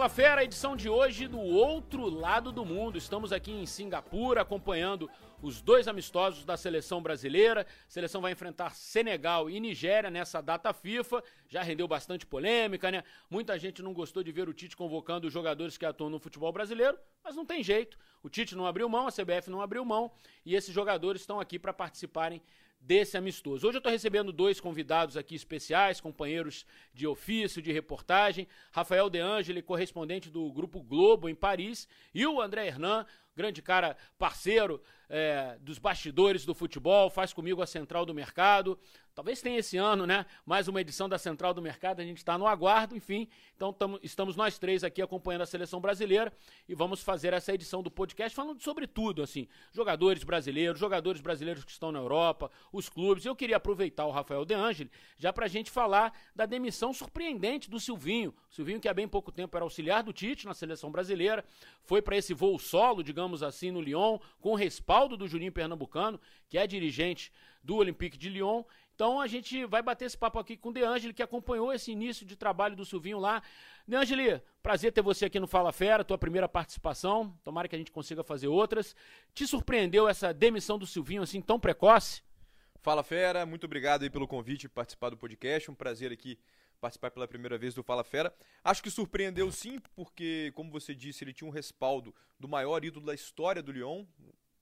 Fala Fera, edição de hoje do outro lado do mundo. Estamos aqui em Singapura acompanhando os dois amistosos da seleção brasileira. A seleção vai enfrentar Senegal e Nigéria nessa data FIFA. Já rendeu bastante polêmica, né? Muita gente não gostou de ver o Tite convocando os jogadores que atuam no futebol brasileiro, mas não tem jeito. O Tite não abriu mão, a CBF não abriu mão e esses jogadores estão aqui para participarem desse amistoso. Hoje eu estou recebendo dois convidados aqui especiais, companheiros de ofício, de reportagem. Rafael De Angeli, correspondente do Grupo Globo em Paris, e o André Hernan, grande cara parceiro é, dos bastidores do futebol, faz comigo a Central do Mercado. Talvez tenha esse ano, né? Mais uma edição da Central do Mercado, a gente está no aguardo, enfim. Então tamo, estamos nós três aqui acompanhando a seleção brasileira e vamos fazer essa edição do podcast falando sobre tudo, assim. Jogadores brasileiros, jogadores brasileiros que estão na Europa, os clubes. Eu queria aproveitar o Rafael De Angeli já para a gente falar da demissão surpreendente do Silvinho. O Silvinho, que há bem pouco tempo era auxiliar do Tite na seleção brasileira, foi para esse voo solo, digamos assim, no Lyon, com respaldo do Juninho Pernambucano, que é dirigente do Olympique de Lyon então a gente vai bater esse papo aqui com o De Angeli, que acompanhou esse início de trabalho do Silvinho lá. De Angeli, prazer ter você aqui no Fala Fera, tua primeira participação. Tomara que a gente consiga fazer outras. Te surpreendeu essa demissão do Silvinho assim tão precoce? Fala Fera, muito obrigado aí pelo convite para participar do podcast. Um prazer aqui participar pela primeira vez do Fala Fera. Acho que surpreendeu sim, porque, como você disse, ele tinha um respaldo do maior ídolo da história do Lyon,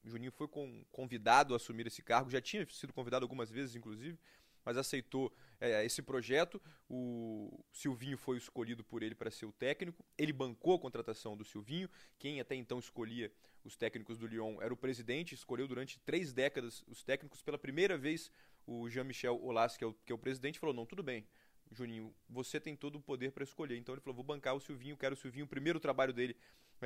Juninho foi com, convidado a assumir esse cargo, já tinha sido convidado algumas vezes, inclusive, mas aceitou é, esse projeto. O Silvinho foi escolhido por ele para ser o técnico. Ele bancou a contratação do Silvinho. Quem até então escolhia os técnicos do Lyon era o presidente. Escolheu durante três décadas os técnicos. Pela primeira vez, o Jean-Michel Aulas, que é o, que é o presidente, falou: não, tudo bem. Juninho, você tem todo o poder para escolher. Então ele falou: vou bancar o Silvinho, quero o Silvinho. O primeiro trabalho dele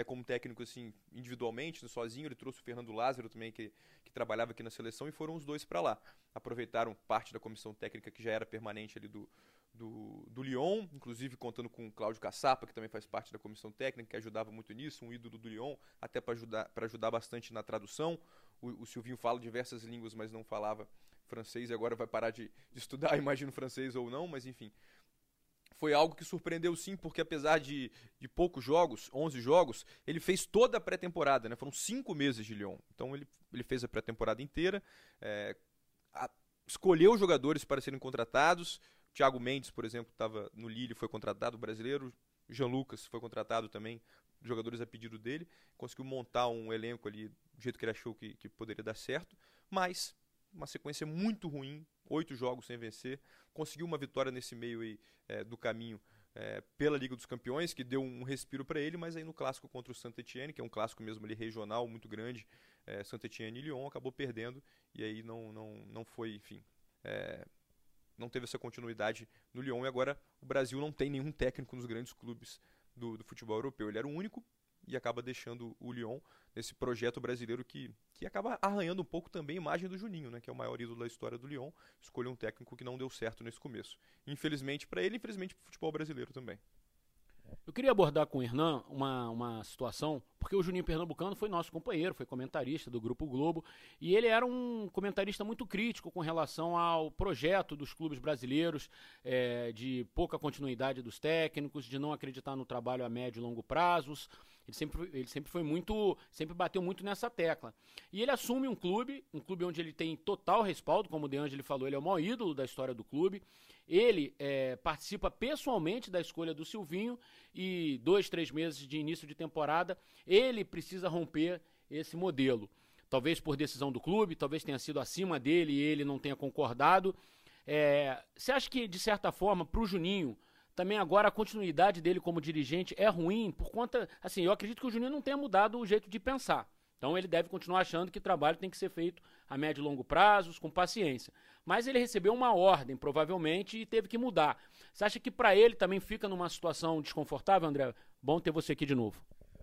é como técnico, assim, individualmente, sozinho. Ele trouxe o Fernando Lázaro também, que, que trabalhava aqui na seleção, e foram os dois para lá. Aproveitaram parte da comissão técnica que já era permanente ali do, do, do Lyon, inclusive contando com o Cláudio Caçapa, que também faz parte da comissão técnica, que ajudava muito nisso, um ídolo do Lyon, até para ajudar, ajudar bastante na tradução. O, o Silvinho fala diversas línguas, mas não falava francês e agora vai parar de, de estudar, imagino, francês ou não, mas enfim. Foi algo que surpreendeu sim, porque apesar de, de poucos jogos, 11 jogos, ele fez toda a pré-temporada, né? Foram cinco meses de Lyon. Então ele, ele fez a pré-temporada inteira, é, a, escolheu jogadores para serem contratados. Thiago Mendes, por exemplo, estava no Lille, foi contratado, brasileiro. Jean Lucas foi contratado também, jogadores a pedido dele. Conseguiu montar um elenco ali do jeito que ele achou que, que poderia dar certo. Mas uma sequência muito ruim, oito jogos sem vencer, conseguiu uma vitória nesse meio aí, é, do caminho é, pela Liga dos Campeões, que deu um respiro para ele, mas aí no clássico contra o Saint Etienne, que é um clássico mesmo ali regional, muito grande, é, Saint Etienne e Lyon, acabou perdendo, e aí não, não, não foi, enfim, é, não teve essa continuidade no Lyon, e agora o Brasil não tem nenhum técnico nos grandes clubes do, do futebol europeu, ele era o único, e acaba deixando o Lyon nesse projeto brasileiro que, que acaba arranhando um pouco também a imagem do Juninho, né, que é o maior ídolo da história do Lyon. Escolheu um técnico que não deu certo nesse começo. Infelizmente para ele, infelizmente para o futebol brasileiro também. Eu queria abordar com o Hernan uma, uma situação, porque o Juninho Pernambucano foi nosso companheiro, foi comentarista do Grupo Globo, e ele era um comentarista muito crítico com relação ao projeto dos clubes brasileiros, é, de pouca continuidade dos técnicos, de não acreditar no trabalho a médio e longo prazos. Ele sempre, ele sempre foi muito. sempre bateu muito nessa tecla. E ele assume um clube, um clube onde ele tem total respaldo, como o De Angeli falou, ele é o maior ídolo da história do clube. Ele é, participa pessoalmente da escolha do Silvinho e dois, três meses de início de temporada, ele precisa romper esse modelo. Talvez por decisão do clube, talvez tenha sido acima dele e ele não tenha concordado. É, você acha que, de certa forma, para o Juninho, também agora a continuidade dele como dirigente é ruim por conta. Assim, eu acredito que o Juninho não tenha mudado o jeito de pensar. Então ele deve continuar achando que o trabalho tem que ser feito a médio e longo prazos, com paciência. Mas ele recebeu uma ordem, provavelmente, e teve que mudar. Você acha que para ele também fica numa situação desconfortável, André? Bom ter você aqui de novo.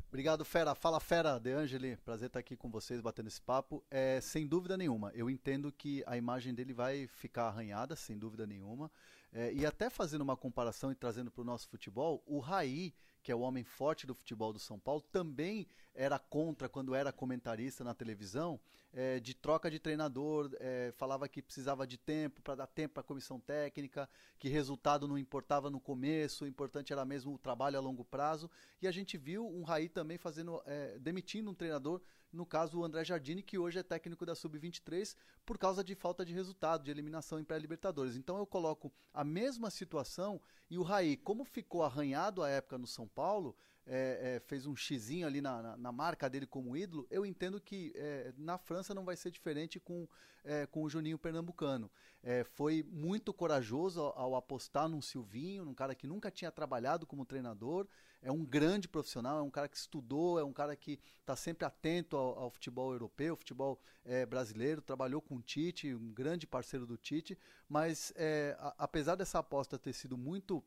Obrigado, Fera. Fala, Fera, De Angeli. Prazer estar aqui com vocês, batendo esse papo. É, sem dúvida nenhuma, eu entendo que a imagem dele vai ficar arranhada, sem dúvida nenhuma. É, e até fazendo uma comparação e trazendo para o nosso futebol, o Raí, que é o homem forte do futebol do São Paulo, também era contra quando era comentarista na televisão é, de troca de treinador, é, falava que precisava de tempo para dar tempo para a comissão técnica, que resultado não importava no começo, o importante era mesmo o trabalho a longo prazo. E a gente viu um Raí também fazendo, é, demitindo um treinador no caso o André Jardine, que hoje é técnico da Sub-23, por causa de falta de resultado, de eliminação em pré-libertadores. Então eu coloco a mesma situação e o Raí, como ficou arranhado a época no São Paulo, é, é, fez um xizinho ali na, na, na, marca dele como ídolo, eu entendo que é, na França não vai ser diferente com, é, com o Juninho Pernambucano. É, foi muito corajoso ao, ao, apostar num Silvinho, num cara que nunca tinha trabalhado como treinador, é um grande profissional, é um cara que estudou, é um cara que está sempre atento ao, ao, futebol europeu, futebol é, brasileiro, trabalhou com o Tite, um grande parceiro do Tite, mas a, apesar dessa aposta ter sido muito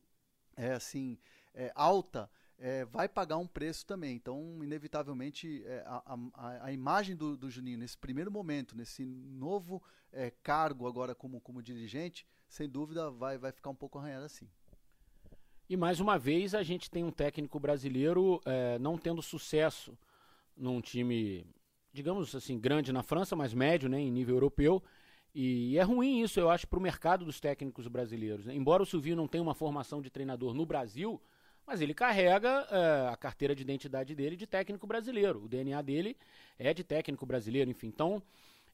assim alta, é, vai pagar um preço também. Então, inevitavelmente, é, a, a, a, imagem do, do, Juninho nesse primeiro momento, nesse novo é, cargo agora como, como dirigente, sem dúvida vai, vai ficar um pouco arranhada assim. E mais uma vez a gente tem um técnico brasileiro é, não tendo sucesso num time, digamos assim, grande na França, mas médio né, em nível europeu. E é ruim isso, eu acho, para o mercado dos técnicos brasileiros. Né? Embora o Silvio não tenha uma formação de treinador no Brasil, mas ele carrega é, a carteira de identidade dele de técnico brasileiro. O DNA dele é de técnico brasileiro, enfim. Então,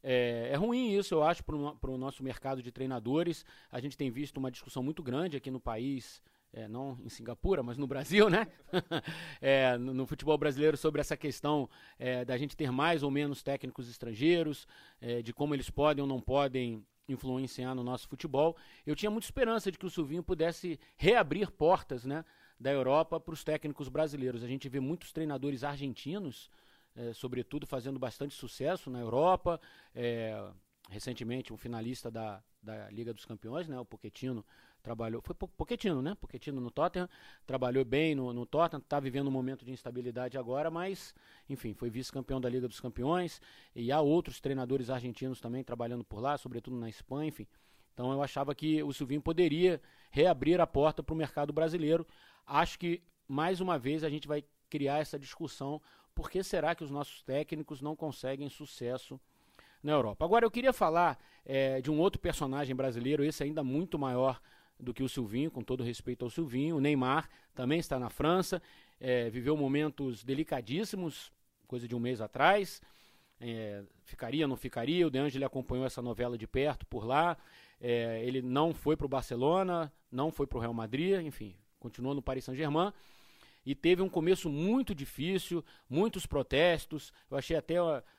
é, é ruim isso, eu acho, para o nosso mercado de treinadores. A gente tem visto uma discussão muito grande aqui no país. É, não em Singapura, mas no Brasil, né? é, no, no, futebol brasileiro, sobre essa questão é, da gente ter mais ou menos técnicos estrangeiros, é, de como eles podem ou não podem influenciar no nosso futebol. Eu tinha muita esperança de que o Silvinho pudesse reabrir portas, né? da Europa para os técnicos brasileiros. A gente vê muitos treinadores argentinos, é, sobretudo, fazendo bastante sucesso na Europa. É, recentemente, um finalista da, da Liga dos Campeões, né, o Pochettino, trabalhou. Foi Pochettino, né? Pochettino no Tottenham, trabalhou bem no, no Tottenham, está vivendo um momento de instabilidade agora, mas, enfim, foi vice-campeão da Liga dos Campeões. E há outros treinadores argentinos também trabalhando por lá, sobretudo na Espanha, enfim. Então eu achava que o Silvinho poderia reabrir a porta para o mercado brasileiro acho que mais uma vez a gente vai criar essa discussão por que será que os nossos técnicos não conseguem sucesso na Europa. Agora eu queria falar é, de um outro personagem brasileiro, esse ainda muito maior do que o Silvinho, com todo respeito ao Silvinho. O Neymar também está na França, é, viveu momentos delicadíssimos, coisa de um mês atrás. É, ficaria, não ficaria? O De Angeli acompanhou essa novela de perto por lá. É, ele não foi para o Barcelona, não foi para o Real Madrid, enfim, continuou no Paris Saint-Germain e teve um começo muito difícil, muitos protestos. Eu achei até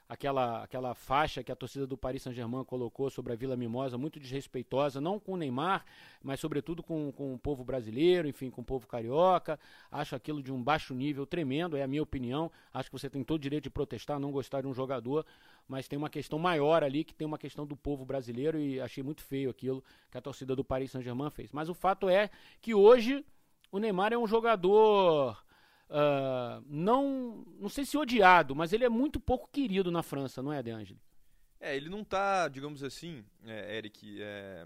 aquela, aquela faixa que a torcida do Paris Saint-Germain colocou sobre a Vila Mimosa muito desrespeitosa, não com o Neymar, mas sobretudo com, com o povo brasileiro, enfim, com o povo carioca. Acho aquilo de um baixo nível tremendo, é a minha opinião. Acho que você tem todo o direito de protestar, não gostar de um jogador, mas tem uma questão maior ali, que tem uma questão do povo brasileiro, e achei muito feio aquilo que a torcida do Paris Saint-Germain fez. Mas o fato é que hoje o Neymar é um jogador. Uh, não, não sei se odiado, mas ele é muito pouco querido na França, não é, De Angeli? É, ele não tá, digamos assim, é, Eric, é,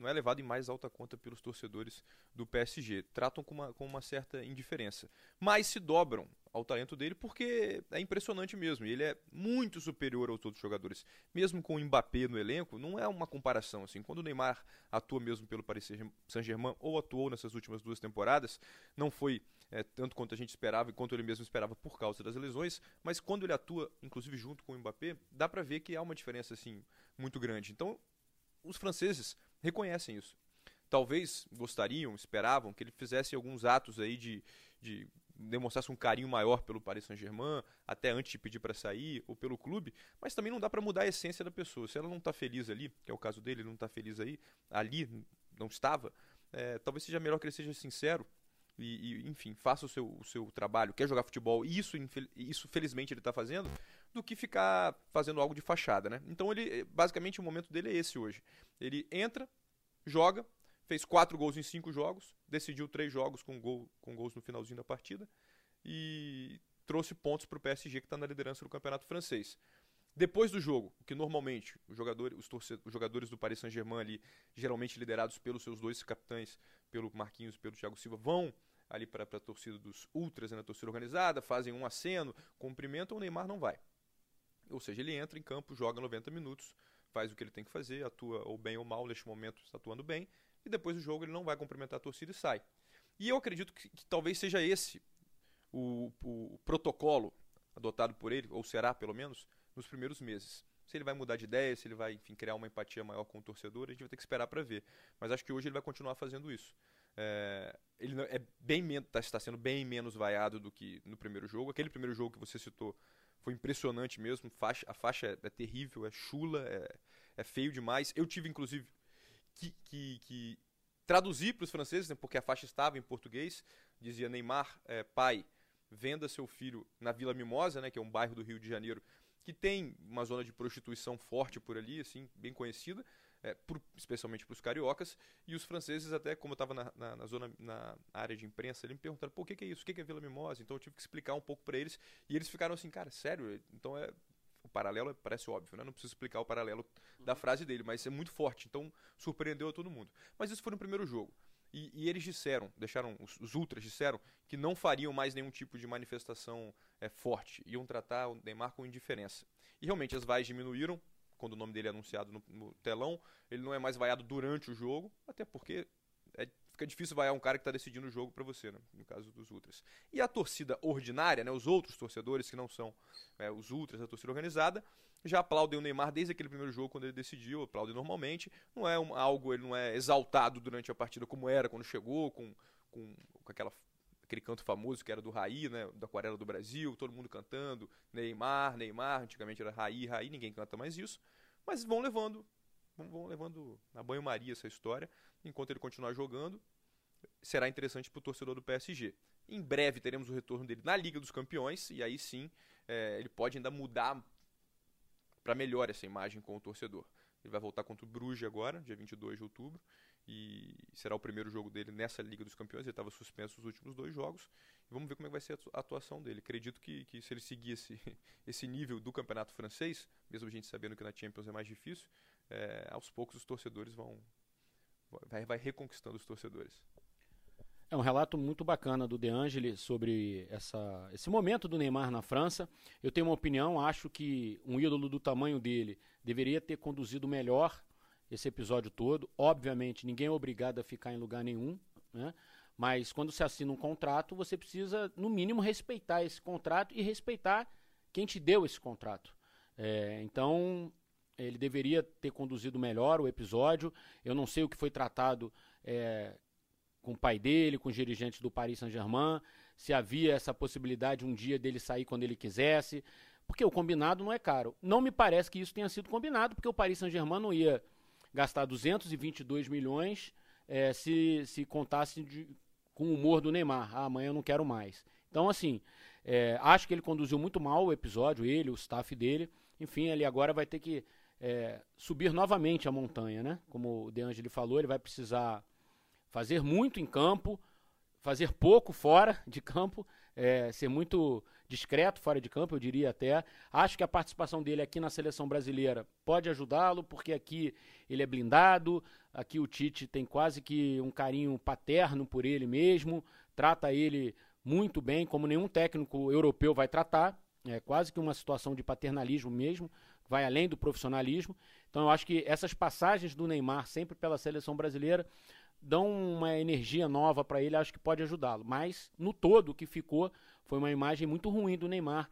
não é levado em mais alta conta pelos torcedores do PSG. Tratam com uma, com uma certa indiferença. Mas se dobram ao talento dele porque é impressionante mesmo. Ele é muito superior aos outros jogadores. Mesmo com o Mbappé no elenco, não é uma comparação. assim. Quando o Neymar atua mesmo pelo Paris Saint-Germain ou atuou nessas últimas duas temporadas, não foi é, tanto quanto a gente esperava e quanto ele mesmo esperava por causa das lesões, mas quando ele atua, inclusive junto com o Mbappé, dá para ver que há uma diferença assim muito grande. Então, os franceses reconhecem isso. Talvez gostariam, esperavam que ele fizesse alguns atos aí de, de demonstrasse um carinho maior pelo Paris Saint-Germain, até antes de pedir para sair, ou pelo clube, mas também não dá para mudar a essência da pessoa. Se ela não está feliz ali, que é o caso dele, ele não está feliz aí, ali não estava, é, talvez seja melhor que ele seja sincero e, e, enfim, faça o seu, o seu trabalho, quer jogar futebol, e isso, isso felizmente ele está fazendo, do que ficar fazendo algo de fachada, né? Então ele, basicamente o momento dele é esse hoje. Ele entra, joga, fez quatro gols em cinco jogos, decidiu três jogos com, gol, com gols no finalzinho da partida e trouxe pontos para o PSG que está na liderança do campeonato francês. Depois do jogo, que normalmente os jogadores, os, os jogadores do Paris Saint-Germain ali, geralmente liderados pelos seus dois capitães, pelo Marquinhos e pelo Thiago Silva, vão ali para a torcida dos ultras, né, na torcida organizada, fazem um aceno, cumprimentam, o Neymar não vai. Ou seja, ele entra em campo, joga 90 minutos, faz o que ele tem que fazer, atua ou bem ou mal, neste momento está atuando bem, e depois do jogo ele não vai cumprimentar a torcida e sai. E eu acredito que, que talvez seja esse o, o, protocolo adotado por ele, ou será pelo menos, nos primeiros meses. Se ele vai mudar de ideia, se ele vai enfim, criar uma empatia maior com o torcedor, a gente vai ter que esperar para ver. Mas acho que hoje ele vai continuar fazendo isso. É, ele é bem está tá sendo bem menos vaiado do que no primeiro jogo. Aquele primeiro jogo que você citou foi impressionante mesmo. Faixa, a faixa é, é terrível, é chula, é, é, feio demais. Eu tive, inclusive, que, que, que traduzir para os franceses, né, porque a faixa estava em português. Dizia Neymar, é, pai, venda seu filho na Vila Mimosa, né, que é um bairro do Rio de Janeiro, que tem uma zona de prostituição forte por ali, assim, bem conhecida, é, por, especialmente para os cariocas, e os franceses até, como eu estava na, na, na, zona, na área de imprensa, eles me perguntaram, pô, o que, que é isso? O que, que é Vila Mimosa? Então eu tive que explicar um pouco para eles, e eles ficaram assim, cara, sério? Então é... O paralelo parece óbvio, né? Não preciso explicar o paralelo da frase dele, mas é muito forte, então surpreendeu a todo mundo. Mas isso foi no primeiro jogo. E, e, eles disseram, deixaram, os, os, ultras disseram que não fariam mais nenhum tipo de manifestação é, forte, iam tratar o Neymar com indiferença. E realmente as vaias diminuíram quando o nome dele é anunciado no, no telão. Ele não é mais vaiado durante o jogo, até porque é, fica difícil vaiar um cara que está decidindo o jogo para você, né? no caso dos ultras. E a torcida ordinária, né, os outros torcedores que não são é, os ultras, a torcida organizada, já aplaudem o Neymar desde aquele primeiro jogo, quando ele decidiu, aplaudem normalmente. Não é um, algo, ele não é exaltado durante a partida como era quando chegou, com, com, com aquela, aquele canto famoso que era do Raí, né, da Aquarela do Brasil, todo mundo cantando, Neymar, Neymar, antigamente era Raí, Raí, ninguém canta mais isso. Mas vão levando, vão, levando na banho-maria essa história, enquanto ele continuar jogando, será interessante para o torcedor do PSG. Em breve teremos o retorno dele na Liga dos Campeões, e aí sim é, ele pode ainda mudar para melhor essa imagem com o torcedor. Ele vai voltar contra o Bruges agora, dia 22 de outubro, e será o primeiro jogo dele nessa Liga dos Campeões. Ele estava suspenso os últimos dois jogos. E vamos ver como é que vai ser a atuação dele. Acredito que, que se ele seguir esse, esse nível do campeonato francês, mesmo a gente sabendo que na Champions é mais difícil, é, aos poucos os torcedores vão. Vai, vai reconquistando os torcedores. É um relato muito bacana do De Angeli sobre essa, esse momento do Neymar na França. Eu tenho uma opinião, acho que um ídolo do tamanho dele deveria ter conduzido melhor esse episódio todo. Obviamente, ninguém é obrigado a ficar em lugar nenhum, né? mas quando se assina um contrato, você precisa, no mínimo, respeitar esse contrato e respeitar quem te deu esse contrato. É, então, ele deveria ter conduzido melhor o episódio. Eu não sei o que foi tratado. É, com o pai dele, com os dirigentes do Paris Saint-Germain, se havia essa possibilidade um dia dele sair quando ele quisesse, porque o combinado não é caro. Não me parece que isso tenha sido combinado, porque o Paris Saint-Germain não ia gastar 222 milhões é, se, se contasse de, com o humor do Neymar. Ah, amanhã eu não quero mais. Então, assim, é, acho que ele conduziu muito mal o episódio, ele, o staff dele. Enfim, ele agora vai ter que é, subir novamente a montanha, né? Como o De Angeli falou, ele vai precisar fazer muito em campo, fazer pouco fora de campo, é, ser muito discreto fora de campo, eu diria até. Acho que a participação dele aqui na seleção brasileira pode ajudá-lo, porque aqui ele é blindado, aqui o Tite tem quase que um carinho paterno por ele mesmo, trata ele muito bem, como nenhum técnico europeu vai tratar. É quase que uma situação de paternalismo mesmo, vai além do profissionalismo. Então eu acho que essas passagens do Neymar sempre pela seleção brasileira dão uma energia nova para ele, acho que pode ajudá-lo. Mas, no todo, o que ficou foi uma imagem muito ruim do Neymar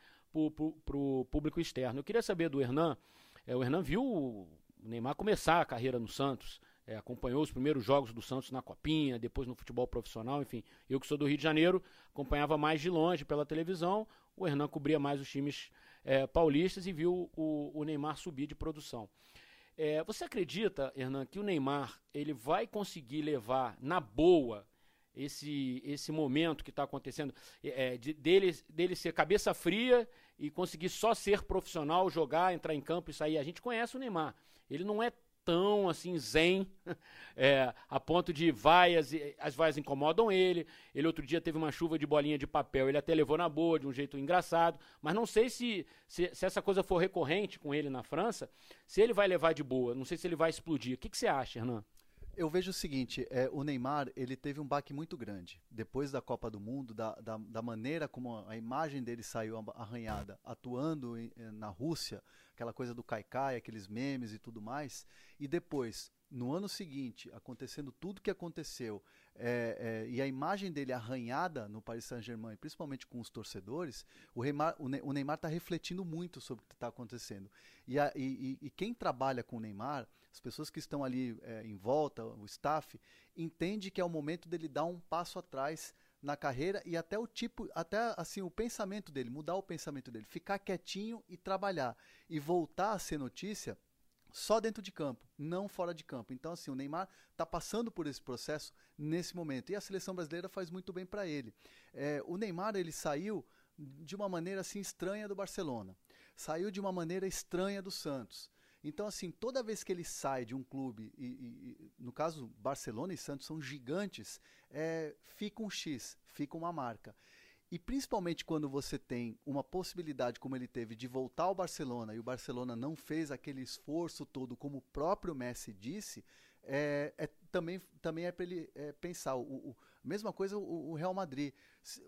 para o público externo. Eu queria saber do Hernan, é, o Hernan viu o Neymar começar a carreira no Santos, é, acompanhou os primeiros jogos do Santos na Copinha, depois no futebol profissional, enfim. Eu que sou do Rio de Janeiro, acompanhava mais de longe pela televisão, o Hernan cobria mais os times é, paulistas e viu o, o Neymar subir de produção. É, você acredita, Hernan, que o Neymar ele vai conseguir levar na boa esse, esse momento que está acontecendo, é, de, dele, dele ser cabeça fria e conseguir só ser profissional, jogar, entrar em campo e sair? A gente conhece o Neymar. Ele não é tão assim zen, é, a ponto de vaias, as vaias incomodam ele. Ele outro dia teve uma chuva de bolinha de papel, ele até levou na boa, de um jeito engraçado. Mas não sei se, se, se essa coisa for recorrente com ele na França, se ele vai levar de boa. Não sei se ele vai explodir. O que, que você acha, Hernan? Eu vejo o seguinte, é, o Neymar ele teve um baque muito grande depois da Copa do Mundo, da, da, da maneira como a imagem dele saiu arranhada, atuando em, na Rússia, aquela coisa do Kaikai, aqueles memes e tudo mais, e depois no ano seguinte, acontecendo tudo que aconteceu, é, é, e a imagem dele arranhada no Paris Saint-Germain, principalmente com os torcedores, o Neymar o Neymar está refletindo muito sobre o que está acontecendo. E, a, e, e, quem trabalha com o Neymar as pessoas que estão ali é, em volta, o staff, entende que é o momento dele dar um passo atrás na carreira e até o tipo, até assim o pensamento dele, mudar o pensamento dele, ficar quietinho e trabalhar e voltar a ser notícia só dentro de campo, não fora de campo. Então assim, o Neymar está passando por esse processo nesse momento e a seleção brasileira faz muito bem para ele. É, o Neymar ele saiu de uma maneira assim estranha do Barcelona, saiu de uma maneira estranha do Santos. Então, assim, toda vez que ele sai de um clube, e, e no caso Barcelona e Santos são gigantes, é, fica um X, fica uma marca. E principalmente quando você tem uma possibilidade como ele teve de voltar ao Barcelona e o Barcelona não fez aquele esforço todo, como o próprio Messi disse, é, é também, também é para ele é, pensar. O, o, mesma coisa o, o Real Madrid.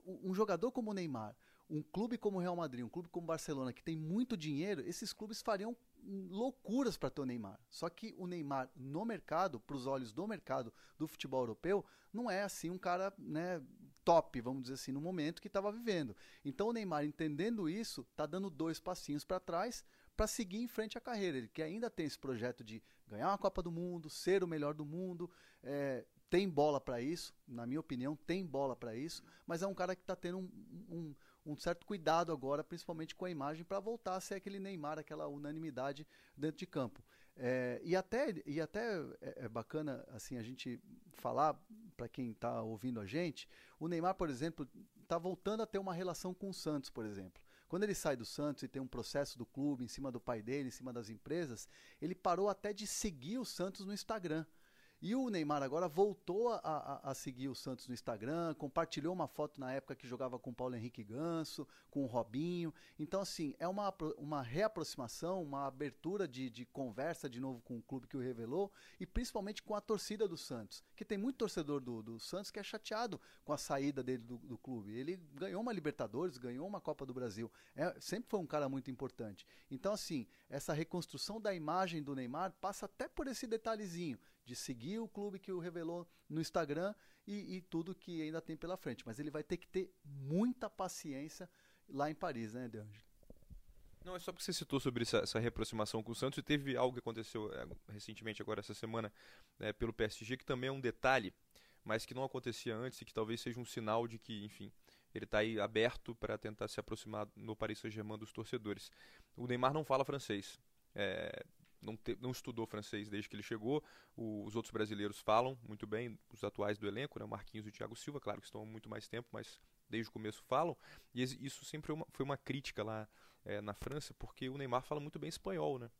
Um jogador como o Neymar, um clube como o Real Madrid, um clube como o Barcelona, que tem muito dinheiro, esses clubes fariam loucuras para ter o Neymar. Só que o Neymar no mercado, para os olhos do mercado do futebol europeu, não é assim um cara né, top, vamos dizer assim, no momento que estava vivendo. Então o Neymar, entendendo isso, está dando dois passinhos para trás para seguir em frente a carreira. Ele que ainda tem esse projeto de ganhar uma Copa do Mundo, ser o melhor do mundo, é, tem bola para isso, na minha opinião, tem bola para isso, mas é um cara que está tendo um, um um certo cuidado agora, principalmente com a imagem, para voltar a ser aquele Neymar, aquela unanimidade dentro de campo. É, e até, e até é, é bacana assim a gente falar para quem está ouvindo a gente, o Neymar, por exemplo, está voltando a ter uma relação com o Santos, por exemplo. Quando ele sai do Santos e tem um processo do clube em cima do pai dele, em cima das empresas, ele parou até de seguir o Santos no Instagram. E o Neymar agora voltou a, a, a, seguir o Santos no Instagram, compartilhou uma foto na época que jogava com o Paulo Henrique Ganso, com o Robinho. Então, assim, é uma, uma reaproximação, uma abertura de, de conversa de novo com o clube que o revelou e principalmente com a torcida do Santos, que tem muito torcedor do, do Santos que é chateado com a saída dele do, do clube. Ele ganhou uma Libertadores, ganhou uma Copa do Brasil, é, sempre foi um cara muito importante. Então, assim, essa reconstrução da imagem do Neymar passa até por esse detalhezinho de seguir o clube que o revelou no Instagram e, e tudo que ainda tem pela frente. Mas ele vai ter que ter muita paciência lá em Paris, né, Deangelo? Não, é só porque você citou sobre essa, essa, reaproximação com o Santos e teve algo que aconteceu é, recentemente, agora essa semana, é, pelo PSG, que também é um detalhe, mas que não acontecia antes e que talvez seja um sinal de que, enfim, ele está aí aberto para tentar se aproximar no Paris Saint-Germain dos torcedores. O Neymar não fala francês. É, não, te, não estudou francês desde que ele chegou. O, os outros brasileiros falam muito bem, os atuais do elenco, né, o Marquinhos e o Thiago Silva, claro que estão há muito mais tempo, mas desde o começo falam. E isso sempre foi uma, foi uma crítica lá é, na França, porque o Neymar fala muito bem espanhol, né?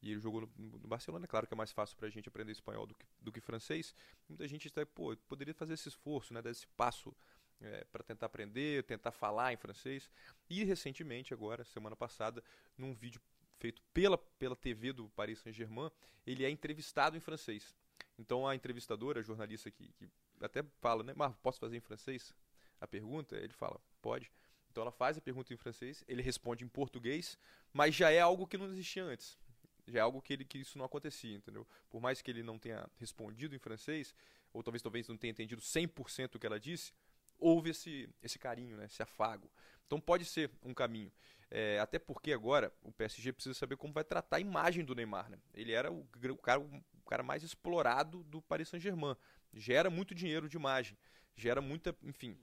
E ele jogou no, no Barcelona, claro que é mais fácil para a gente aprender espanhol do que, do que francês. Muita gente está, pô, poderia fazer esse esforço, né, dar esse passo é, para tentar aprender, tentar falar em francês. E recentemente, agora, semana passada, num vídeo feito pela, pela TV do Paris Saint-Germain, ele é entrevistado em francês. Então a entrevistadora, a jornalista que, que até fala, né, mas posso fazer em francês a pergunta? Ele fala, pode. Então ela faz a pergunta em francês, ele responde em português, mas já é algo que não existia antes. Já é algo que, ele, que isso não acontecia, entendeu? Por mais que ele não tenha respondido em francês, ou talvez talvez não tenha entendido 100% o que ela disse, houve esse, esse carinho, né, esse afago. Então pode ser um caminho. É, até porque agora o PSG precisa saber como vai tratar a imagem do Neymar. Né? Ele era o, o, cara, o cara mais explorado do Paris Saint-Germain. Gera muito dinheiro de imagem. Gera muita, enfim,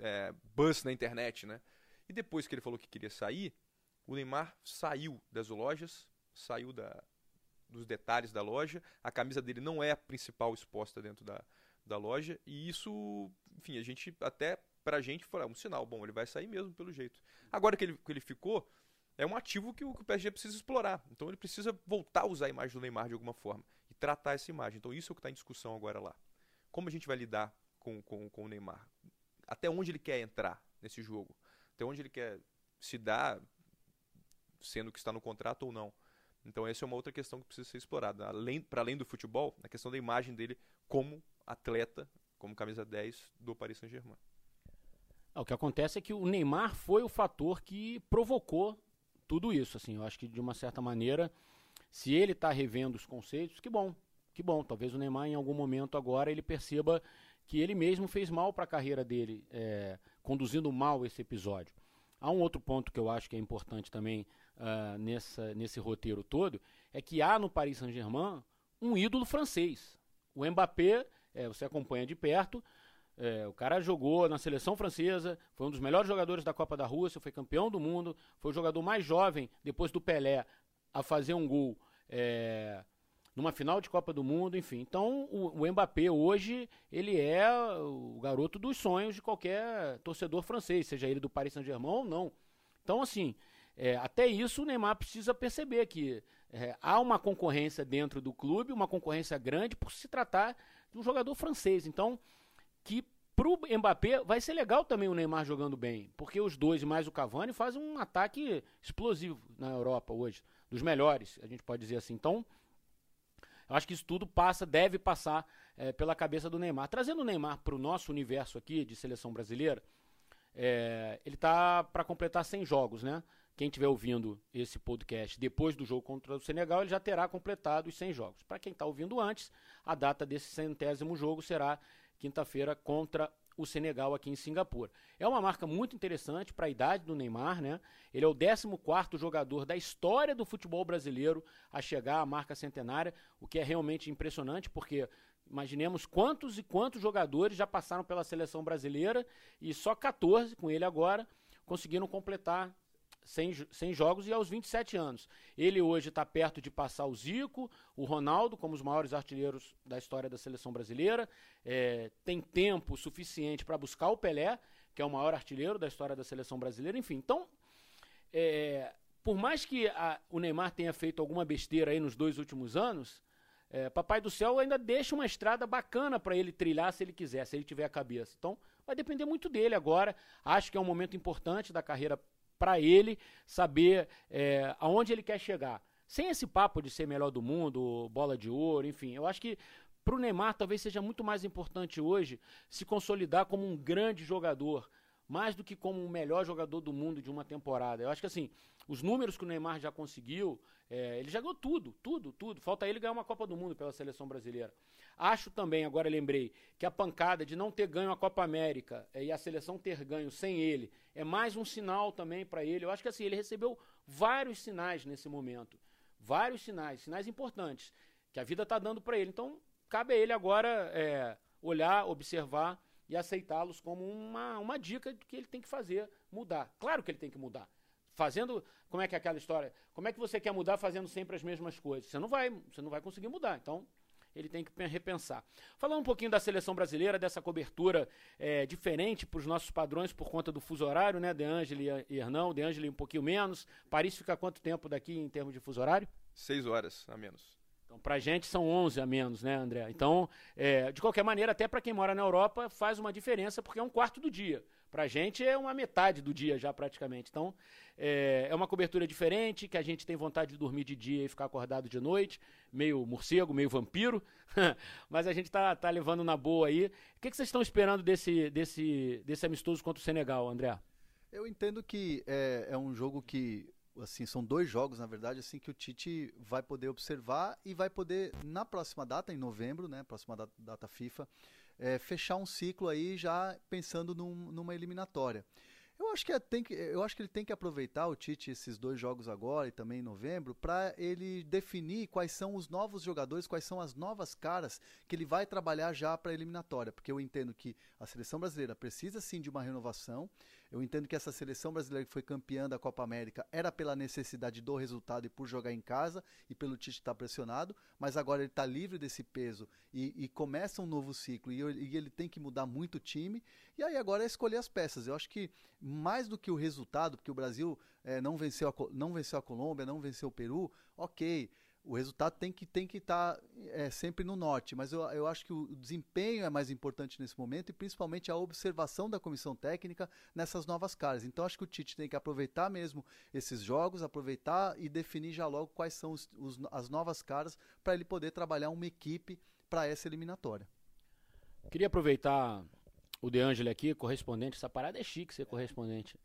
é, buzz na internet. Né? E depois que ele falou que queria sair, o Neymar saiu das lojas, saiu da, dos detalhes da loja. A camisa dele não é a principal exposta dentro da, da loja. E isso, enfim, a gente até pra gente foi um sinal. Bom, ele vai sair mesmo, pelo jeito. Agora que ele, que ele ficou, é um ativo que o, que o PSG precisa explorar. Então ele precisa voltar a usar a imagem do Neymar de alguma forma e tratar essa imagem. Então isso é o que está em discussão agora lá. Como a gente vai lidar com, com, com o Neymar? Até onde ele quer entrar nesse jogo? Até onde ele quer se dar, sendo que está no contrato ou não? Então essa é uma outra questão que precisa ser explorada. Além, para além do futebol, a questão da imagem dele como atleta, como camisa 10 do Paris Saint-Germain. O que acontece é que o Neymar foi o fator que provocou tudo isso. Assim, eu acho que de uma certa maneira, se ele está revendo os conceitos, que bom, que bom. Talvez o Neymar em algum momento agora ele perceba que ele mesmo fez mal para a carreira dele, é, conduzindo mal esse episódio. Há um outro ponto que eu acho que é importante também uh, nessa, nesse roteiro todo, é que há no Paris Saint-Germain um ídolo francês. O Mbappé, é, você acompanha de perto, é, o cara jogou na seleção francesa, foi um dos melhores jogadores da Copa da Rússia, foi campeão do mundo, foi o jogador mais jovem, depois do Pelé, a fazer um gol é, numa final de Copa do Mundo, enfim. Então, o, o Mbappé hoje, ele é o garoto dos sonhos de qualquer torcedor francês, seja ele do Paris Saint-Germain ou não. Então, assim, é, até isso o Neymar precisa perceber que é, há uma concorrência dentro do clube, uma concorrência grande por se tratar de um jogador francês. Então, que pro Mbappé vai ser legal também o Neymar jogando bem, porque os dois mais o Cavani fazem um ataque explosivo na Europa hoje, dos melhores, a gente pode dizer assim. Então, eu acho que isso tudo passa, deve passar é, pela cabeça do Neymar. Trazendo o Neymar para o nosso universo aqui de seleção brasileira, é, ele está para completar 100 jogos, né? Quem estiver ouvindo esse podcast depois do jogo contra o Senegal, ele já terá completado os 100 jogos. Para quem está ouvindo antes, a data desse centésimo jogo será quinta-feira contra o Senegal aqui em Singapura. É uma marca muito interessante para a idade do Neymar, né? Ele é o 14 jogador da história do futebol brasileiro a chegar à marca centenária, o que é realmente impressionante, porque imaginemos quantos e quantos jogadores já passaram pela seleção brasileira e só 14 com ele agora conseguiram completar 100, 100 jogos e aos 27 anos. Ele hoje está perto de passar o Zico, o Ronaldo, como os maiores artilheiros da história da seleção brasileira. É, tem tempo suficiente para buscar o Pelé, que é o maior artilheiro da história da seleção brasileira. Enfim, então, é, por mais que a, o Neymar tenha feito alguma besteira aí nos dois últimos anos, é, Papai do Céu ainda deixa uma estrada bacana para ele trilhar se ele quiser, se ele tiver a cabeça. Então, vai depender muito dele agora. Acho que é um momento importante da carreira para ele saber é, aonde ele quer chegar. Sem esse papo de ser melhor do mundo, bola de ouro, enfim, eu acho que para o Neymar talvez seja muito mais importante hoje se consolidar como um grande jogador, mais do que como o melhor jogador do mundo de uma temporada. Eu acho que assim, os números que o Neymar já conseguiu, é, ele já ganhou tudo, tudo, tudo. Falta ele ganhar uma Copa do Mundo pela seleção brasileira. Acho também, agora lembrei, que a pancada de não ter ganho a Copa América é, e a seleção ter ganho sem ele é mais um sinal também para ele. Eu acho que assim, ele recebeu vários sinais nesse momento. Vários sinais, sinais importantes, que a vida está dando para ele. Então, cabe a ele agora é, olhar, observar e aceitá-los como uma, uma dica que ele tem que fazer, mudar. Claro que ele tem que mudar. Fazendo, como é que é aquela história? Como é que você quer mudar fazendo sempre as mesmas coisas? Você não vai, você não vai conseguir mudar. Então, ele tem que repensar. Falando um pouquinho da seleção brasileira, dessa cobertura é, diferente para os nossos padrões por conta do fuso horário, né? De Angeli e Hernão, De Angeli um pouquinho menos. Paris fica quanto tempo daqui em termos de fuso horário? Seis horas a menos. Para gente são 11 a menos, né, André? Então, é, de qualquer maneira, até para quem mora na Europa, faz uma diferença, porque é um quarto do dia. Para gente é uma metade do dia já, praticamente. Então, é, é, uma cobertura diferente, que a gente tem vontade de dormir de dia e ficar acordado de noite, meio morcego, meio vampiro, mas a gente está tá levando na boa aí. O que, que vocês estão esperando desse, desse, desse amistoso contra o Senegal, André? Eu entendo que é, é um jogo que assim, são dois jogos, na verdade, assim, que o Tite vai poder observar e vai poder, na próxima data, em novembro, né, próxima data, data FIFA, é, fechar um ciclo aí já pensando num, numa eliminatória. Eu acho, que é, tem que, eu acho que ele tem que aproveitar o Tite esses dois jogos agora e também em novembro para ele definir quais são os novos jogadores, quais são as novas caras que ele vai trabalhar já para a eliminatória, porque eu entendo que a seleção brasileira precisa sim de uma renovação. Eu entendo que essa seleção brasileira que foi campeã da Copa América era pela necessidade do resultado e por jogar em casa e pelo Tite estar pressionado, mas agora ele está livre desse peso e, e, começa um novo ciclo e, e, ele tem que mudar muito o time. E aí agora é escolher as peças. Eu acho que mais do que o resultado, porque o Brasil é, não, venceu a, não venceu a Colômbia, não venceu o Peru, ok o resultado tem que tem que estar tá, é, sempre no norte, mas eu, eu acho que o desempenho é mais importante nesse momento e principalmente a observação da comissão técnica nessas novas caras. Então acho que o Tite tem que aproveitar mesmo esses jogos, aproveitar e definir já logo quais são os, os, as novas caras para ele poder trabalhar uma equipe para essa eliminatória. Queria aproveitar o De Angeli aqui, correspondente, essa parada é chique ser correspondente.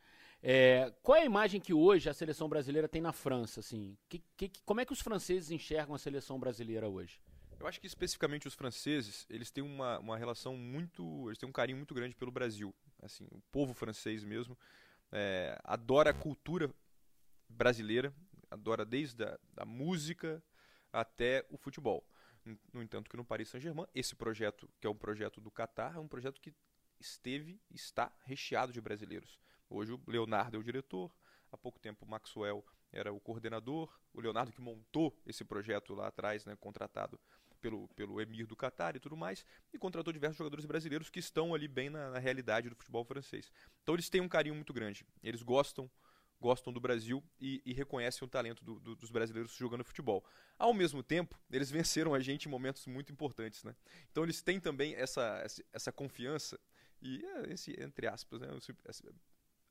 É, qual é a imagem que hoje a seleção brasileira tem na França? Assim? Que, que, como é que os franceses enxergam a seleção brasileira hoje? Eu acho que especificamente os franceses, eles têm uma, uma relação muito. Eles têm um carinho muito grande pelo Brasil. Assim, o povo francês mesmo é, adora a cultura brasileira, adora desde a da música até o futebol. No entanto, que no Paris Saint-Germain, esse projeto, que é um projeto do Catar, é um projeto que esteve, está recheado de brasileiros. Hoje o Leonardo é o diretor, há pouco tempo o Maxwell era o coordenador, o Leonardo que montou esse projeto lá atrás, né, contratado pelo, pelo Emir do Qatar e tudo mais, e contratou diversos jogadores brasileiros que estão ali bem na, na realidade do futebol francês. Então eles têm um carinho muito grande, eles gostam gostam do Brasil e, e reconhecem o talento do, do, dos brasileiros jogando futebol. Ao mesmo tempo, eles venceram a gente em momentos muito importantes, né? Então eles têm também essa, essa, confiança e é, esse entre aspas, né,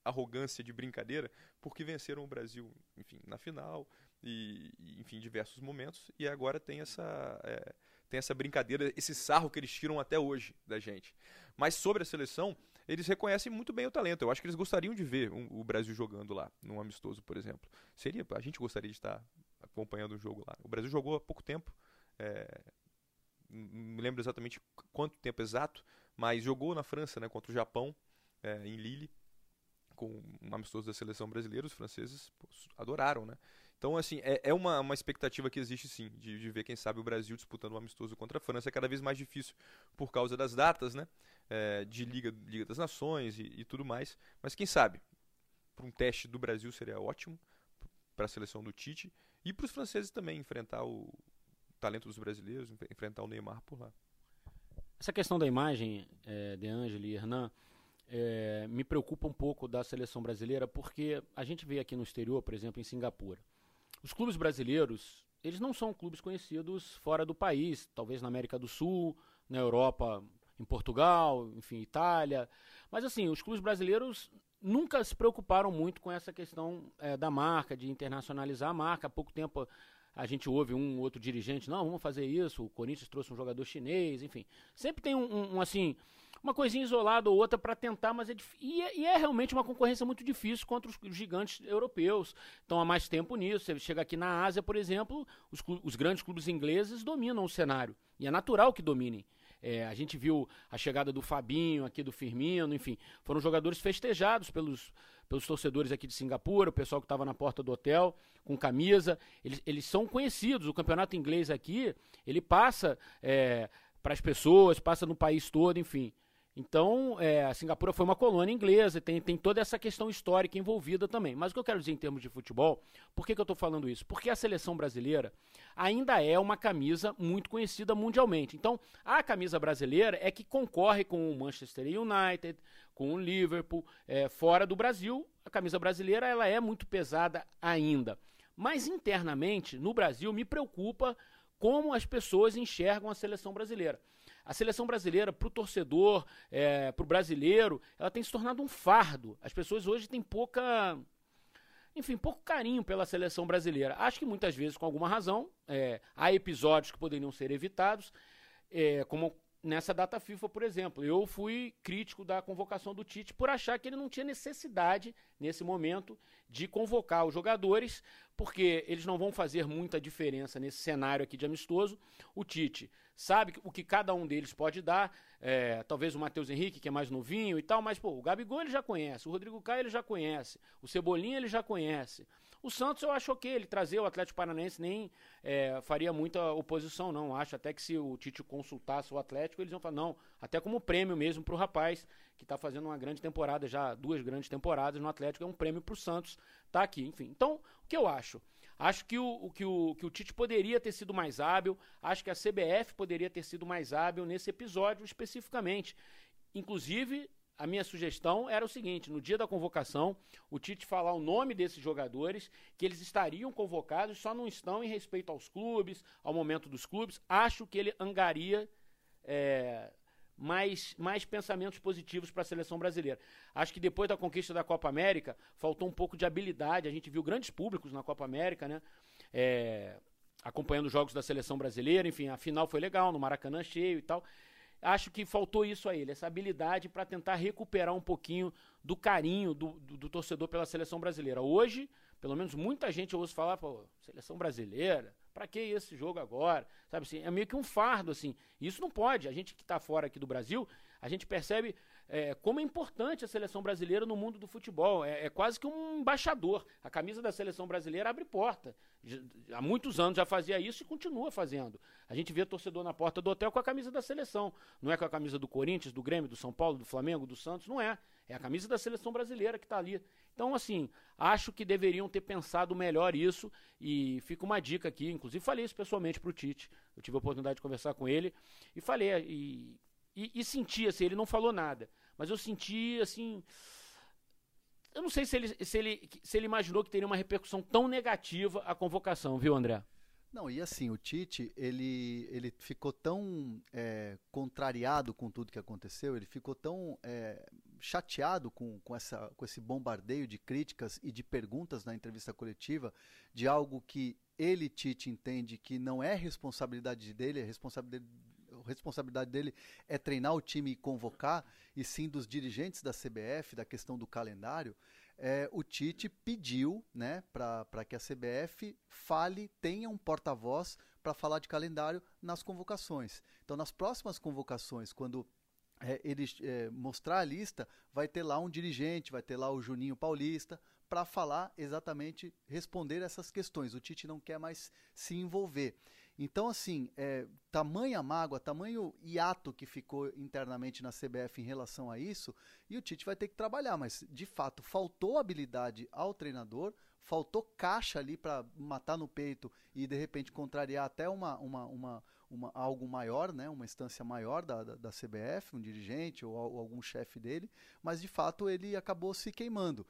arrogância de brincadeira, porque venceram o Brasil, enfim, na final e, e enfim, diversos momentos, e agora tem essa, é, tem essa brincadeira, esse sarro que eles tiram até hoje da gente. Mas sobre a seleção, eles reconhecem muito bem o talento. Eu acho que eles gostariam de ver um, o Brasil jogando lá, num amistoso, por exemplo. Seria, a gente gostaria de estar acompanhando o jogo lá. O Brasil jogou há pouco tempo, é, não me lembro exatamente quanto tempo exato, mas jogou na França, né, contra o Japão, é, em Lille com um amistoso da seleção brasileira, os franceses pô, adoraram, né? Então, assim, é, é uma, uma expectativa que existe sim, de, de, ver, quem sabe, o Brasil disputando um amistoso contra a França. É cada vez mais difícil por causa das datas, né? É, de Liga, Liga das Nações e, e tudo mais. Mas quem sabe, para um teste do Brasil seria ótimo, para a seleção do Tite. E para os franceses também, enfrentar o talento dos brasileiros, enfrentar o Neymar por lá. Essa questão da imagem, é, de Angeli e Hernan, é, me preocupa um pouco da seleção brasileira, porque a gente vê aqui no exterior, por exemplo, em Singapura. Os clubes brasileiros, eles não são clubes conhecidos fora do país, talvez na América do Sul, na Europa, em Portugal, enfim, Itália. Mas assim, os clubes brasileiros nunca se preocuparam muito com essa questão é, da marca, de internacionalizar a marca. Há pouco tempo a gente ouve um outro dirigente, não, vamos fazer isso, o Corinthians trouxe um jogador chinês, enfim. Sempre tem um, um, um assim, uma coisinha isolada ou outra para tentar, mas é, e é, e é, realmente uma concorrência muito difícil contra os gigantes europeus. Estão há mais tempo nisso. Você chega aqui na Ásia, por exemplo, os, os grandes clubes ingleses dominam o cenário. E é natural que dominem. É, a gente viu a chegada do Fabinho, aqui do Firmino, enfim, foram jogadores festejados pelos, pelos torcedores aqui de Singapura, o pessoal que estava na porta do hotel com camisa. Eles, eles são conhecidos. O campeonato inglês aqui, ele passa é, para as pessoas, passa no país todo, enfim. Então, é, a Singapura foi uma colônia inglesa, tem, tem toda essa questão histórica envolvida também. Mas o que eu quero dizer em termos de futebol, por que, que eu estou falando isso? Porque a seleção brasileira ainda é uma camisa muito conhecida mundialmente. Então, a camisa brasileira é que concorre com o Manchester United, com o Liverpool, é, fora do Brasil. A camisa brasileira ela é muito pesada ainda. Mas internamente, no Brasil, me preocupa como as pessoas enxergam a seleção brasileira. A seleção brasileira, para o torcedor, é, para o brasileiro, ela tem se tornado um fardo. As pessoas hoje têm pouca. Enfim, pouco carinho pela seleção brasileira. Acho que muitas vezes com alguma razão. É, há episódios que poderiam ser evitados, é, como nessa data FIFA, por exemplo. Eu fui crítico da convocação do Tite por achar que ele não tinha necessidade, nesse momento, de convocar os jogadores, porque eles não vão fazer muita diferença nesse cenário aqui de amistoso. O Tite sabe o que cada um deles pode dar. É, talvez o Matheus Henrique, que é mais novinho e tal, mas pô, o Gabigol ele já conhece, o Rodrigo Caio ele já conhece, o Cebolinha ele já conhece, O Santos eu acho ok, ele trazer o Atlético Paranaense nem é, faria muita oposição, não. Acho até que se o Tite consultasse o Atlético, eles iam falar, não, até como prêmio mesmo para o rapaz, que está fazendo uma grande temporada, já duas grandes temporadas no Atlético, é um prêmio para o Santos tá aqui. Enfim, então, o que eu acho? Acho que o, que, o, que o Tite poderia ter sido mais hábil, acho que a CBF poderia ter sido mais hábil nesse episódio especificamente. Inclusive, a minha sugestão era o seguinte: no dia da convocação, o Tite falar o nome desses jogadores, que eles estariam convocados, só não estão em respeito aos clubes, ao momento dos clubes. Acho que ele angaria é, mais, mais pensamentos positivos para a seleção brasileira. Acho que depois da conquista da Copa América, faltou um pouco de habilidade. A gente viu grandes públicos na Copa América, né? É, acompanhando os jogos da seleção brasileira. Enfim, a final foi legal, no Maracanã cheio e tal. Acho que faltou isso a ele, essa habilidade para tentar recuperar um pouquinho do carinho do, do, do, torcedor pela seleção brasileira. Hoje, pelo menos muita gente ouve falar, pô, seleção brasileira, para que esse jogo agora? Sabe assim, é meio que um fardo assim. Isso não pode. A gente que está fora aqui do Brasil, a gente percebe é, como é importante a seleção brasileira no mundo do futebol. É, é, quase que um embaixador. A camisa da seleção brasileira abre porta. Há muitos anos já fazia isso e continua fazendo. A gente vê torcedor na porta do hotel com a camisa da seleção. Não é com a camisa do Corinthians, do Grêmio, do São Paulo, do Flamengo, do Santos. Não é. É a camisa da seleção brasileira que está ali. Então, assim, acho que deveriam ter pensado melhor isso. E fica uma dica aqui. Inclusive, falei isso pessoalmente para o Tite. Eu tive a oportunidade de conversar com ele. E falei. E, e, e senti, assim, ele não falou nada mas eu senti assim. Eu não sei se ele, se, ele, se ele imaginou que teria uma repercussão tão negativa a convocação, viu, André? Não, e assim, o Tite, ele, ele ficou tão é, contrariado com tudo que aconteceu, ele ficou tão é, chateado com, com, essa, com esse bombardeio de críticas e de perguntas na entrevista coletiva, de algo que ele, Tite, entende que não é responsabilidade dele, é responsabilidade responsabilidade dele é treinar o time e convocar, e sim dos dirigentes da CBF, da questão do calendário, é, o Tite pediu né, para que a CBF fale, tenha um porta-voz para falar de calendário nas convocações. Então, nas próximas convocações, quando é, ele é, mostrar a lista, vai ter lá um dirigente, vai ter lá o Juninho Paulista, para falar exatamente, responder essas questões. O Tite não quer mais se envolver. Então, assim, é, tamanha mágoa, tamanho hiato que ficou internamente na CBF em relação a isso, e o Tite vai ter que trabalhar, mas de fato faltou habilidade ao treinador, faltou caixa ali para matar no peito e de repente contrariar até uma, uma, uma, uma algo maior, né, uma instância maior da, da, da CBF, um dirigente ou, ou algum chefe dele, mas de fato ele acabou se queimando.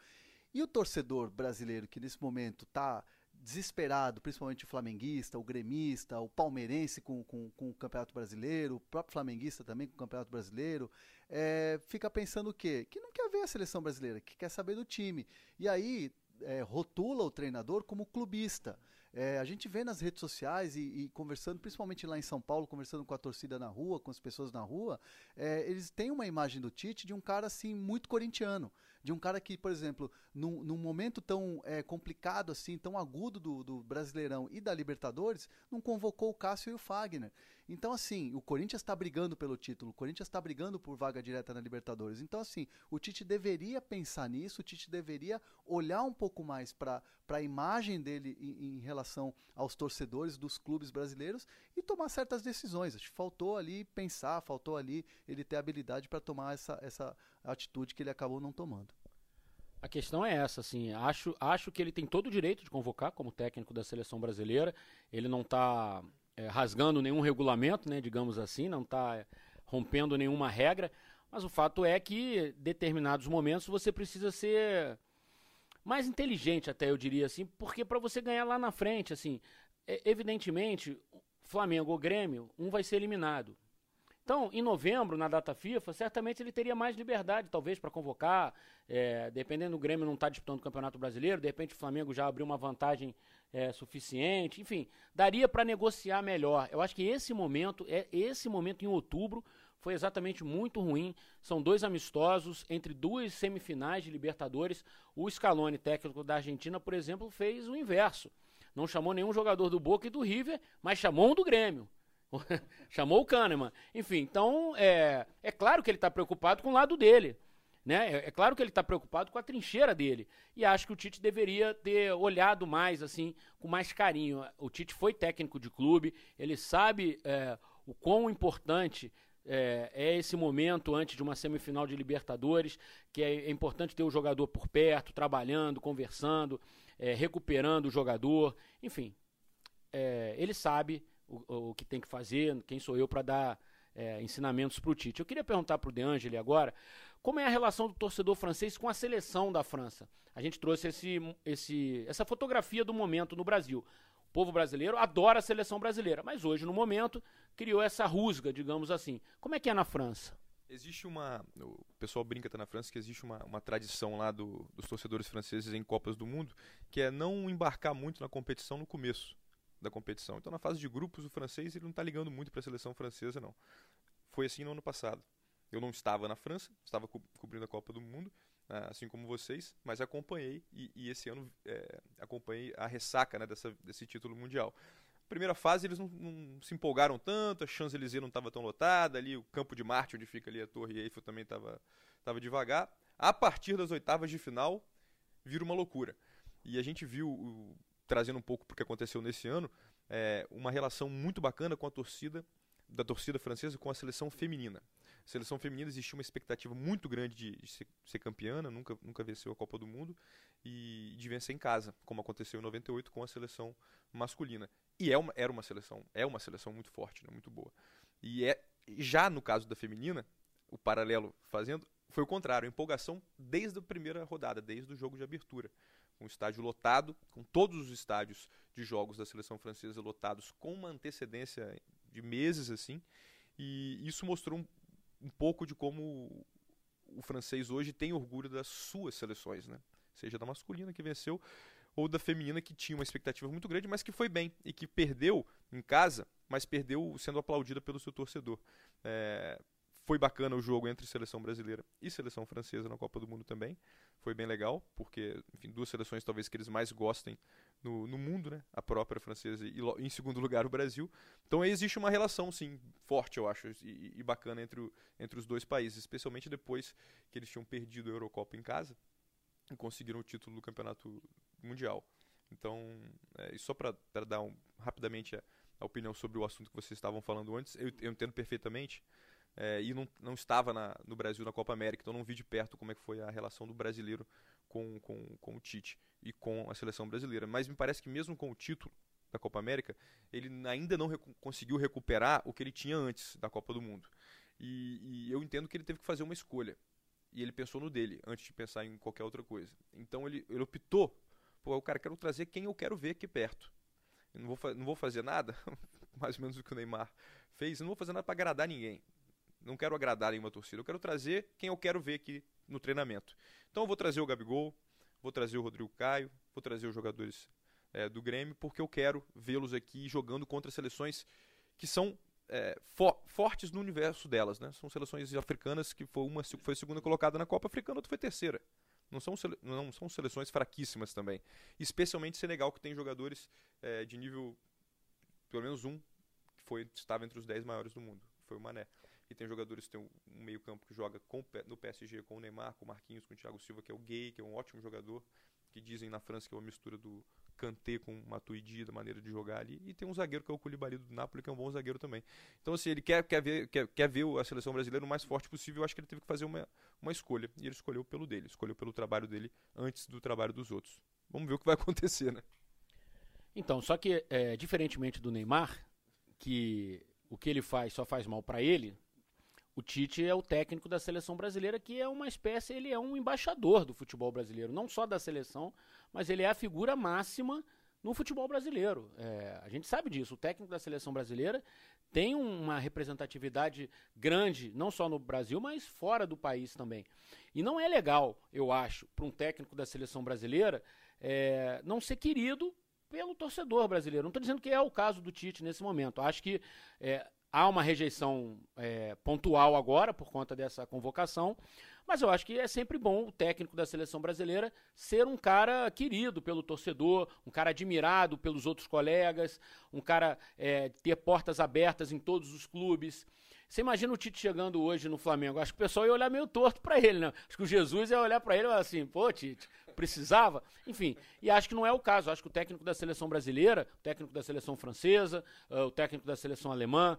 E o torcedor brasileiro que nesse momento está desesperado, principalmente o flamenguista, o gremista, o palmeirense com, com, com, o Campeonato Brasileiro, o próprio flamenguista também com o Campeonato Brasileiro, é, fica pensando o quê? Que não quer ver a seleção brasileira, que quer saber do time. E aí é, rotula o treinador como clubista. É, a gente vê nas redes sociais e, e, conversando, principalmente lá em São Paulo, conversando com a torcida na rua, com as pessoas na rua, é, eles têm uma imagem do Tite de um cara assim muito corintiano de um cara que, por exemplo, num, num momento tão é, complicado assim, tão agudo do, do, Brasileirão e da Libertadores, não convocou o Cássio e o Fagner. Então, assim, o Corinthians está brigando pelo título, o Corinthians está brigando por vaga direta na Libertadores. Então, assim, o Tite deveria pensar nisso, o Tite deveria olhar um pouco mais para a imagem dele em, em, relação aos torcedores dos clubes brasileiros e tomar certas decisões. Acho que faltou ali pensar, faltou ali ele ter habilidade para tomar essa, essa atitude que ele acabou não tomando. A questão é essa, assim, acho, acho que ele tem todo o direito de convocar como técnico da seleção brasileira. Ele não está é, rasgando nenhum regulamento, né, digamos assim, não está é, rompendo nenhuma regra, mas o fato é que determinados momentos você precisa ser mais inteligente, até eu diria assim, porque para você ganhar lá na frente, assim, é, evidentemente, Flamengo ou Grêmio, um vai ser eliminado. Então, em novembro, na data FIFA, certamente ele teria mais liberdade, talvez, para convocar. É, dependendo do Grêmio não estar tá disputando o Campeonato Brasileiro, de repente o Flamengo já abriu uma vantagem é, suficiente. Enfim, daria para negociar melhor. Eu acho que esse momento, é esse momento em outubro, foi exatamente muito ruim. São dois amistosos entre duas semifinais de Libertadores. O Scaloni, técnico da Argentina, por exemplo, fez o inverso. Não chamou nenhum jogador do Boca e do River, mas chamou um do Grêmio. Chamou o Kahneman. Enfim, então é, é claro que ele está preocupado com o lado dele. Né? É, é claro que ele está preocupado com a trincheira dele. E acho que o Tite deveria ter olhado mais, assim, com mais carinho. O Tite foi técnico de clube, ele sabe é, o quão importante é, é, esse momento antes de uma semifinal de Libertadores, que é, é importante ter o jogador por perto, trabalhando, conversando, é, recuperando o jogador, enfim. É, ele sabe o, o, que tem que fazer, quem sou eu para dar é, ensinamentos para o Tite. Eu queria perguntar para o De Angeli agora como é a relação do torcedor francês com a seleção da França. A gente trouxe esse, esse, essa fotografia do momento no Brasil. O povo brasileiro adora a seleção brasileira, mas hoje, no momento, criou essa rusga, digamos assim. Como é que é na França? Existe uma. O pessoal brinca até na França que existe uma, uma tradição lá do, dos torcedores franceses em Copas do Mundo, que é não embarcar muito na competição no começo da competição. Então, na fase de grupos, o francês ele não está ligando muito para a seleção francesa, não. Foi assim no ano passado. Eu não estava na França, estava co cobrindo a Copa do Mundo, né, assim como vocês, mas acompanhei e, e esse ano é, acompanhei a ressaca né, dessa, desse título mundial. Primeira fase eles não, não se empolgaram tanto, a Champs-Élysées não estava tão lotada, ali o campo de Marte, onde fica ali a Torre Eiffel, também estava tava devagar. A partir das oitavas de final, vira uma loucura. E a gente viu, o, trazendo um pouco para o que aconteceu nesse ano, é, uma relação muito bacana com a torcida, da torcida francesa com a seleção feminina. A seleção feminina existia uma expectativa muito grande de, de ser, ser, campeã, nunca, nunca venceu a Copa do Mundo e de vencer em casa, como aconteceu em 98 com a seleção masculina. E é uma, era uma seleção, é uma seleção muito forte, né, muito boa. E é já no caso da feminina, o paralelo fazendo foi o contrário, empolgação desde a primeira rodada, desde o jogo de abertura com estádio lotado, com todos os estádios de jogos da seleção francesa lotados com uma antecedência de meses assim, e isso mostrou um, um pouco de como o francês hoje tem orgulho das suas seleções, né? Seja da masculina que venceu ou da feminina que tinha uma expectativa muito grande, mas que foi bem e que perdeu em casa, mas perdeu sendo aplaudida pelo seu torcedor. É, foi bacana o jogo entre seleção brasileira e seleção francesa na Copa do Mundo também. Foi bem legal, porque, enfim, duas seleções talvez que eles mais gostem no, no mundo, né? A própria francesa e, em segundo lugar, o Brasil. Então existe uma relação, sim, forte, eu acho, e, e bacana entre, o, entre os dois países, especialmente depois que eles tinham perdido a Eurocopa em casa e conseguiram o título do Campeonato Mundial. Então, é, só para dar um, rapidamente a, a, opinião sobre o assunto que vocês estavam falando antes, eu, eu entendo perfeitamente é, e não, não estava na, no Brasil na Copa América, então não vi de perto como é que foi a relação do brasileiro com, com, com o Tite e com a seleção brasileira. Mas me parece que mesmo com o título da Copa América, ele ainda não conseguiu recuperar o que ele tinha antes da Copa do Mundo. E, e, eu entendo que ele teve que fazer uma escolha. E ele pensou no dele, antes de pensar em qualquer outra coisa. Então ele, ele optou, pô, o cara, quero trazer quem eu quero ver aqui perto. Eu não vou, não vou fazer nada, mais ou menos o que o Neymar fez, eu não vou fazer nada para agradar ninguém não quero agradar nenhuma torcida, eu quero trazer quem eu quero ver aqui no treinamento. Então eu vou trazer o Gabigol, vou trazer o Rodrigo Caio, vou trazer os jogadores é, do Grêmio, porque eu quero vê-los aqui jogando contra seleções que são é, fortes no universo delas. Né? São seleções africanas que foi uma foi segunda colocada na Copa Africana, outra foi terceira. Não são, não são seleções fraquíssimas também. Especialmente Senegal, que tem jogadores é, de nível, pelo menos um, que foi, estava entre os 10 maiores do mundo, foi o Mané que tem jogadores, tem um meio campo que joga com, no PSG com o Neymar, com o Marquinhos, com o Thiago Silva, que é o Gay, que é um ótimo jogador, que dizem na França que é uma mistura do Kanté com Matuidi, da maneira de jogar ali, e tem um zagueiro que é o Koulibaly do Napoli, que é um bom zagueiro também. Então, assim, ele quer, quer, ver, quer, quer ver a seleção brasileira o mais forte possível, eu acho que ele teve que fazer uma, uma escolha, e ele escolheu pelo dele, escolheu pelo trabalho dele antes do trabalho dos outros. Vamos ver o que vai acontecer, né? Então, só que, é, diferentemente do Neymar, que o que ele faz só faz mal para ele, o Tite é o técnico da seleção brasileira, que é uma espécie, ele é um embaixador do futebol brasileiro, não só da seleção, mas ele é a figura máxima no futebol brasileiro. É, a gente sabe disso. O técnico da seleção brasileira tem uma representatividade grande, não só no Brasil, mas fora do país também. E não é legal, eu acho, para um técnico da seleção brasileira é, não ser querido pelo torcedor brasileiro. Não estou dizendo que é o caso do Tite nesse momento. Acho que é, Há uma rejeição é, pontual agora por conta dessa convocação, mas eu acho que é sempre bom o técnico da seleção brasileira ser um cara querido pelo torcedor, um cara admirado pelos outros colegas, um cara é, ter portas abertas em todos os clubes. Você imagina o Tite chegando hoje no Flamengo? Acho que o pessoal ia olhar meio torto para ele, né? Acho que o Jesus ia olhar para ele e falar assim: pô, Tite, precisava? Enfim, e acho que não é o caso. Acho que o técnico da seleção brasileira, o técnico da seleção francesa, uh, o técnico da seleção alemã,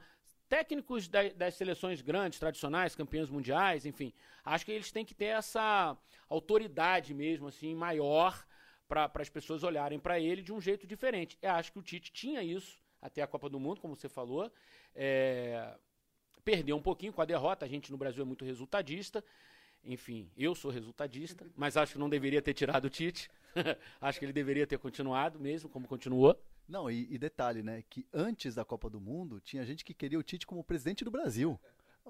técnicos da, das seleções grandes, tradicionais, campeões mundiais, enfim, acho que eles têm que ter essa autoridade mesmo, assim, maior para as pessoas olharem para ele de um jeito diferente. Eu acho que o Tite tinha isso até a Copa do Mundo, como você falou. É, perdeu um pouquinho com a derrota. A gente no Brasil é muito resultadista. Enfim, eu sou resultadista, mas acho que não deveria ter tirado o Tite. acho que ele deveria ter continuado mesmo, como continuou. Não, e, e, detalhe, né? Que antes da Copa do Mundo, tinha gente que queria o Tite como presidente do Brasil.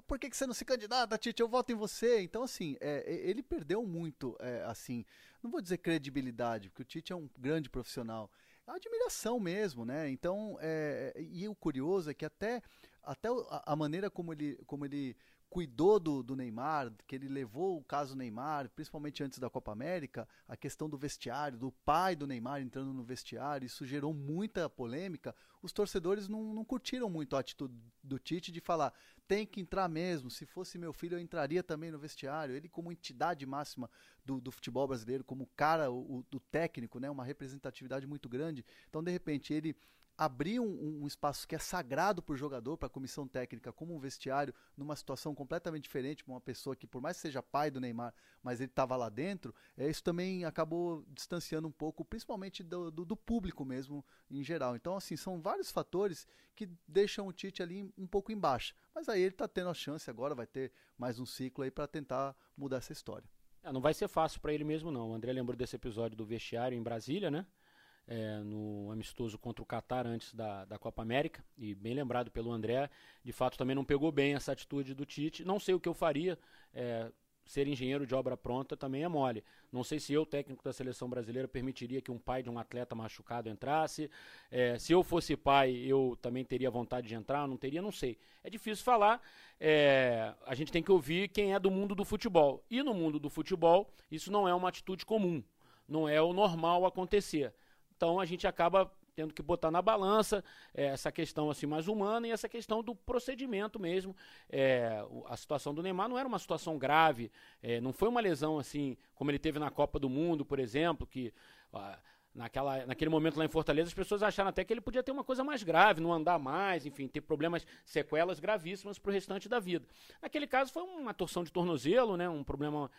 Por que, que você não se candidata, Tite? Eu voto em você. Então, assim, é, ele perdeu muito, é, assim, não vou dizer credibilidade, porque o Tite é um grande profissional. É admiração mesmo, né? Então, é, e o curioso é que até, até a maneira como ele, como ele cuidou do, do, Neymar, que ele levou o caso Neymar, principalmente antes da Copa América, a questão do vestiário, do pai do Neymar entrando no vestiário, isso gerou muita polêmica. Os torcedores não, não curtiram muito a atitude do Tite de falar tem que entrar mesmo, se fosse meu filho eu entraria também no vestiário. Ele como entidade máxima do, do futebol brasileiro, como cara, o, o, do técnico, né, uma representatividade muito grande. Então, de repente, ele abrir um, um, espaço que é sagrado para o jogador, para a comissão técnica, como um vestiário, numa situação completamente diferente, uma pessoa que, por mais que seja pai do Neymar, mas ele estava lá dentro, é, isso também acabou distanciando um pouco, principalmente do, do, do, público mesmo, em geral. Então, assim, são vários fatores que deixam o Tite ali um pouco embaixo. Mas aí ele está tendo a chance agora, vai ter mais um ciclo aí para tentar mudar essa história. É, não vai ser fácil para ele mesmo, não. O André lembrou desse episódio do vestiário em Brasília, né? É, no amistoso contra o Catar antes da, da Copa América, e bem lembrado pelo André, de fato também não pegou bem essa atitude do Tite. Não sei o que eu faria, é, ser engenheiro de obra pronta também é mole. Não sei se eu, técnico da seleção brasileira, permitiria que um pai de um atleta machucado entrasse. É, se eu fosse pai, eu também teria vontade de entrar, não teria, não sei. É difícil falar. É, a gente tem que ouvir quem é do mundo do futebol. E no mundo do futebol, isso não é uma atitude comum. Não é o normal acontecer. Então a gente acaba tendo que botar na balança é, essa questão assim mais humana e essa questão do procedimento mesmo. É, a situação do Neymar não era uma situação grave, é, não foi uma lesão assim como ele teve na Copa do Mundo, por exemplo, que naquela, naquele momento lá em Fortaleza as pessoas acharam até que ele podia ter uma coisa mais grave, não andar mais, enfim, ter problemas, sequelas gravíssimas para o restante da vida. Naquele caso foi uma torção de tornozelo, né, um problema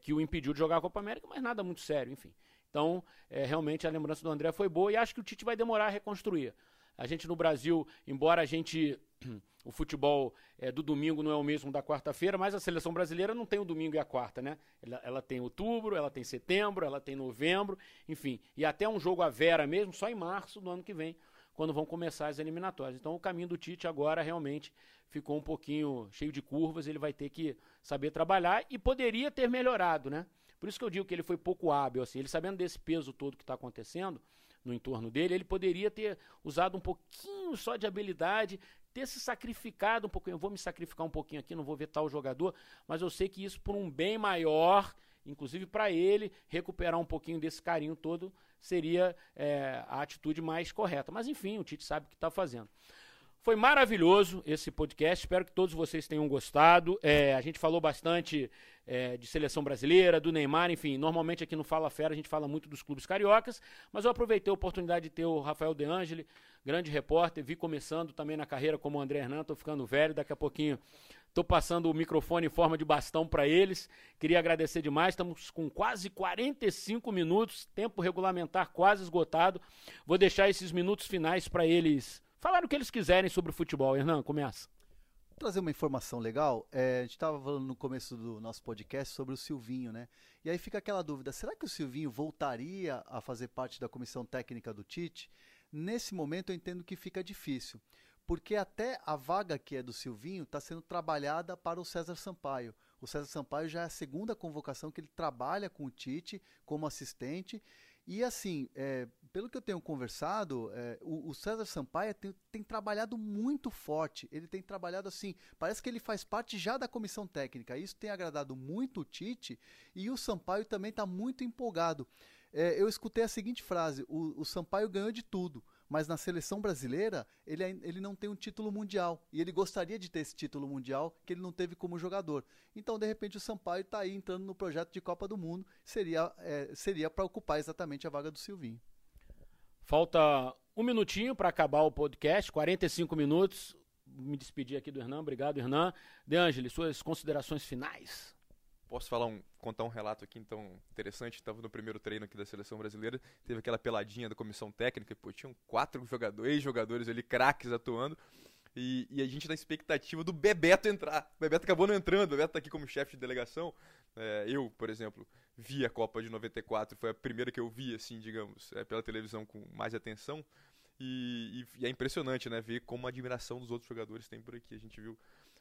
que o impediu de jogar a Copa América, mas nada muito sério, enfim. Então, é, realmente a lembrança do André foi boa e acho que o Tite vai demorar a reconstruir. A gente no Brasil, embora a gente. O futebol é, do domingo não é o mesmo da quarta-feira, mas a seleção brasileira não tem o domingo e a quarta, né? Ela, ela, tem outubro, ela tem setembro, ela tem novembro, enfim. E até um jogo a Vera mesmo, só em março do ano que vem, quando vão começar as eliminatórias. Então o caminho do Tite agora realmente ficou um pouquinho cheio de curvas, ele vai ter que saber trabalhar e poderia ter melhorado, né? Por isso que eu digo que ele foi pouco hábil, assim, ele sabendo desse peso todo que está acontecendo no entorno dele, ele poderia ter usado um pouquinho só de habilidade, ter se sacrificado um pouquinho. Eu vou me sacrificar um pouquinho aqui, não vou ver tal jogador, mas eu sei que isso por um bem maior, inclusive para ele, recuperar um pouquinho desse carinho todo seria é, a atitude mais correta. Mas enfim, o Tite sabe o que está fazendo. Foi maravilhoso esse podcast, espero que todos vocês tenham gostado. É, a gente falou bastante é, de seleção brasileira, do Neymar, enfim. Normalmente aqui no Fala Fera a gente fala muito dos clubes cariocas, mas eu aproveitei a oportunidade de ter o Rafael De Angeli, grande repórter, vi começando também na carreira como o André Hernan, tô ficando velho, daqui a pouquinho Estou passando o microfone em forma de bastão para eles. Queria agradecer demais. Estamos com quase 45 minutos, tempo regulamentar quase esgotado. Vou deixar esses minutos finais para eles falar o que eles quiserem sobre o futebol. Hernan, começa. Vou trazer uma informação legal. É, a gente estava falando no começo do nosso podcast sobre o Silvinho, né? E aí fica aquela dúvida: será que o Silvinho voltaria a fazer parte da comissão técnica do Tite? Nesse momento eu entendo que fica difícil porque até a vaga que é do Silvinho está sendo trabalhada para o César Sampaio. O César Sampaio já é a segunda convocação que ele trabalha com o Tite como assistente. E assim, é, pelo que eu tenho conversado, é, o, o, César Sampaio tem, tem, trabalhado muito forte. Ele tem trabalhado assim, parece que ele faz parte já da comissão técnica. Isso tem agradado muito o Tite e o Sampaio também está muito empolgado. É, eu escutei a seguinte frase: o, o Sampaio ganhou de tudo mas na seleção brasileira ele, ele não tem um título mundial. E ele gostaria de ter esse título mundial que ele não teve como jogador. Então, de repente, o Sampaio está aí entrando no projeto de Copa do Mundo. Seria é, seria para ocupar exatamente a vaga do Silvinho. Falta um minutinho para acabar o podcast, 45 minutos. Me despedir aqui do Hernan. Obrigado, Hernan. De Angeli, suas considerações finais. Posso falar um, contar um relato aqui então interessante? Estava no primeiro treino aqui da seleção brasileira, teve aquela peladinha da comissão técnica, pô, tinham quatro jogadores, jogadores ali, craques atuando. E, e, a gente na expectativa do Bebeto entrar. O Bebeto acabou não entrando, o Bebeto tá aqui como chefe de delegação. É, eu, por exemplo, vi a Copa de 94, foi a primeira que eu vi, assim, digamos, é, pela televisão com mais atenção. E, e, e, é impressionante, né, ver como a admiração dos outros jogadores tem por aqui. A gente viu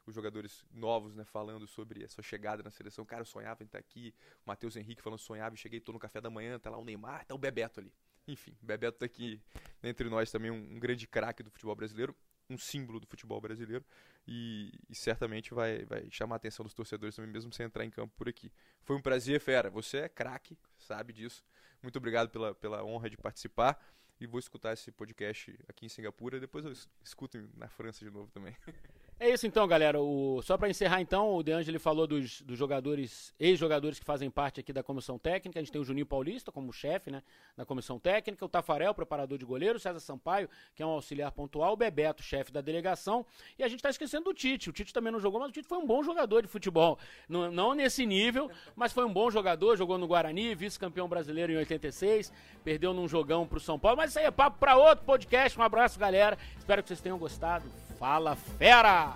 os jogadores novos, né, falando sobre a sua chegada na seleção. Cara, eu sonhava em estar aqui. O Matheus Henrique falando sonhava cheguei, tô no café da manhã, tá lá o Neymar, tá o Bebeto ali. Enfim, Bebeto tá aqui entre nós também, um, um grande craque do futebol brasileiro, um símbolo do futebol brasileiro e, e, certamente vai, vai chamar a atenção dos torcedores também, mesmo sem entrar em campo por aqui. Foi um prazer, Fera. Você é craque, sabe disso. Muito obrigado pela, pela honra de participar e vou escutar esse podcast aqui em Singapura depois eu escuto na França de novo também. É isso então, galera. O, só para encerrar então, o De Angeli falou dos, dos jogadores, ex-jogadores que fazem parte aqui da comissão técnica. A gente tem o Juninho Paulista como chefe né, da comissão técnica, o Tafarel, preparador de goleiro, César Sampaio, que é um auxiliar pontual, o Bebeto, chefe da delegação. E a gente está esquecendo do Tite. O Tite também não jogou, mas o Tite foi um bom jogador de futebol. Não, não nesse nível, mas foi um bom jogador. Jogou no Guarani, vice-campeão brasileiro em 86, perdeu num jogão pro São Paulo. Mas isso aí é papo para outro podcast. Um abraço, galera. Espero que vocês tenham gostado. Fala Fera!